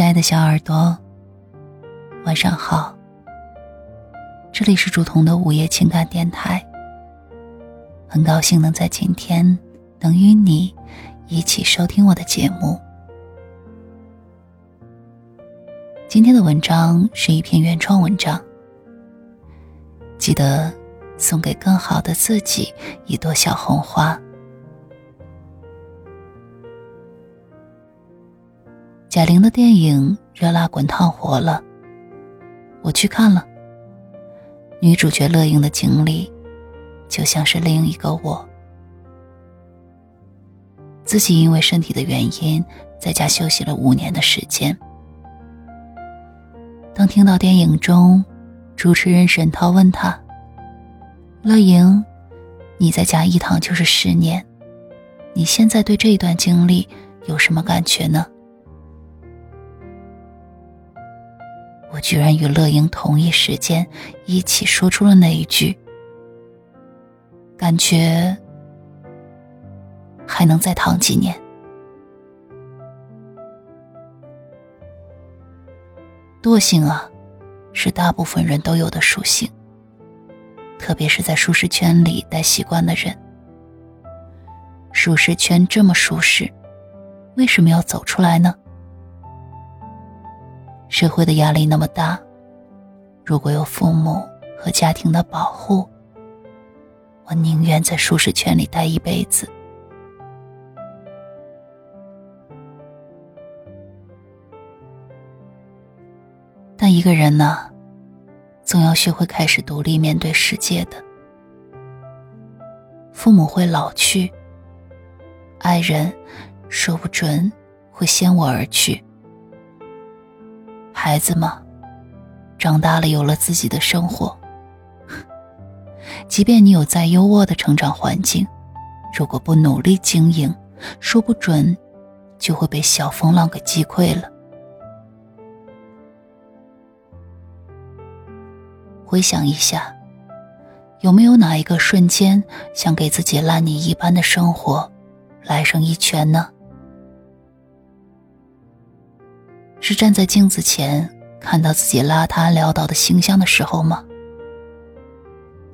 亲爱的小耳朵，晚上好。这里是竹筒的午夜情感电台。很高兴能在今天能与你一起收听我的节目。今天的文章是一篇原创文章，记得送给更好的自己一朵小红花。贾玲的电影《热辣滚烫》火了，我去看了。女主角乐莹的经历，就像是另一个我。自己因为身体的原因，在家休息了五年的时间。当听到电影中，主持人沈涛问他：“乐莹，你在家一躺就是十年，你现在对这段经历有什么感觉呢？”居然与乐莹同一时间一起说出了那一句，感觉还能再躺几年。惰性啊，是大部分人都有的属性，特别是在舒适圈里待习惯的人。舒适圈这么舒适，为什么要走出来呢？社会的压力那么大，如果有父母和家庭的保护，我宁愿在舒适圈里待一辈子。但一个人呢，总要学会开始独立面对世界的。父母会老去，爱人说不准会先我而去。孩子嘛，长大了有了自己的生活。即便你有再优渥的成长环境，如果不努力经营，说不准就会被小风浪给击溃了。回想一下，有没有哪一个瞬间想给自己烂泥一般的生活来上一拳呢？是站在镜子前看到自己邋遢潦倒的形象的时候吗？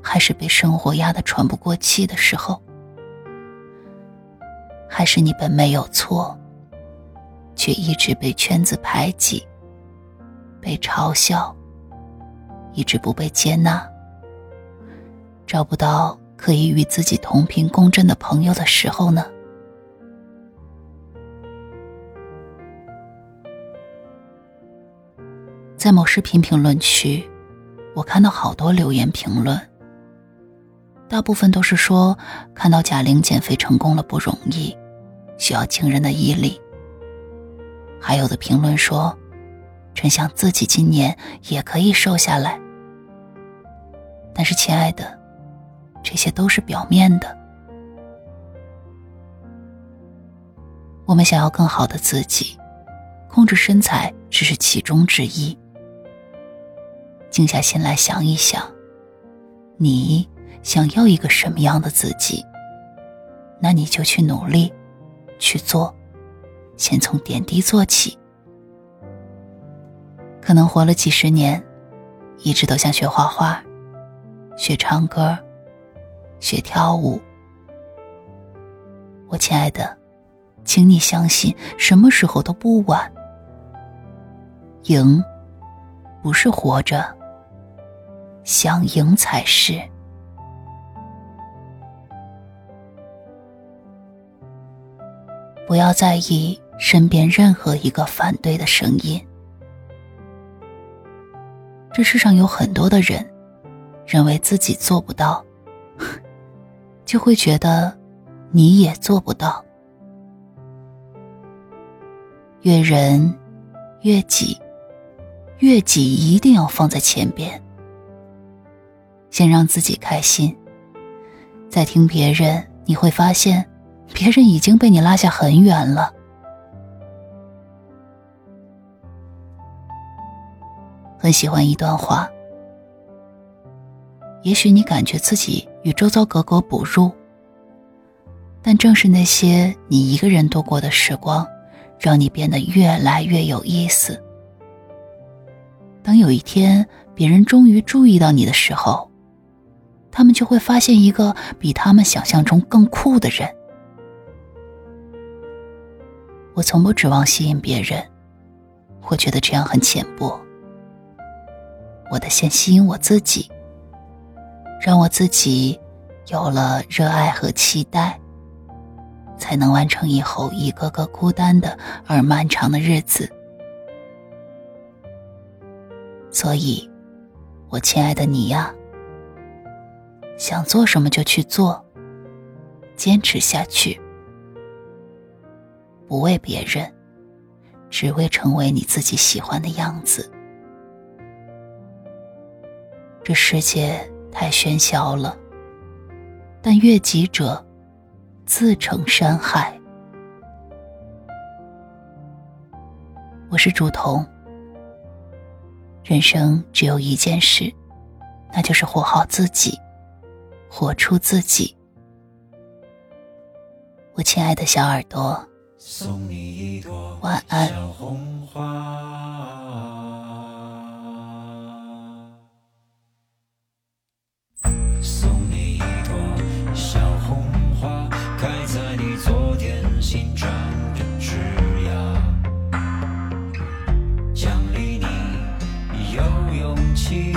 还是被生活压得喘不过气的时候？还是你本没有错，却一直被圈子排挤、被嘲笑，一直不被接纳，找不到可以与自己同频共振的朋友的时候呢？在某视频评论区，我看到好多留言评论，大部分都是说看到贾玲减肥成功了不容易，需要惊人的毅力。还有的评论说，真想自己今年也可以瘦下来。但是，亲爱的，这些都是表面的。我们想要更好的自己，控制身材只是其中之一。静下心来想一想，你想要一个什么样的自己？那你就去努力，去做，先从点滴做起。可能活了几十年，一直都想学画画、学唱歌、学跳舞。我亲爱的，请你相信，什么时候都不晚。赢，不是活着。想赢才是。不要在意身边任何一个反对的声音。这世上有很多的人，认为自己做不到，就会觉得你也做不到。越人越己，越己一定要放在前边。先让自己开心，再听别人，你会发现，别人已经被你拉下很远了。很喜欢一段话，也许你感觉自己与周遭格格不入，但正是那些你一个人度过的时光，让你变得越来越有意思。当有一天别人终于注意到你的时候，他们就会发现一个比他们想象中更酷的人。我从不指望吸引别人，我觉得这样很浅薄。我得先吸引我自己，让我自己有了热爱和期待，才能完成以后一个个孤单的而漫长的日子。所以，我亲爱的你呀，想做什么就去做，坚持下去，不为别人，只为成为你自己喜欢的样子。这世界太喧嚣了，但越急者自成山海。我是竹童，人生只有一件事，那就是活好自己，活出自己。我亲爱的小耳朵送你一朵晚安。小红花送你一朵小红花开在你昨天新长的枝桠奖励你有勇气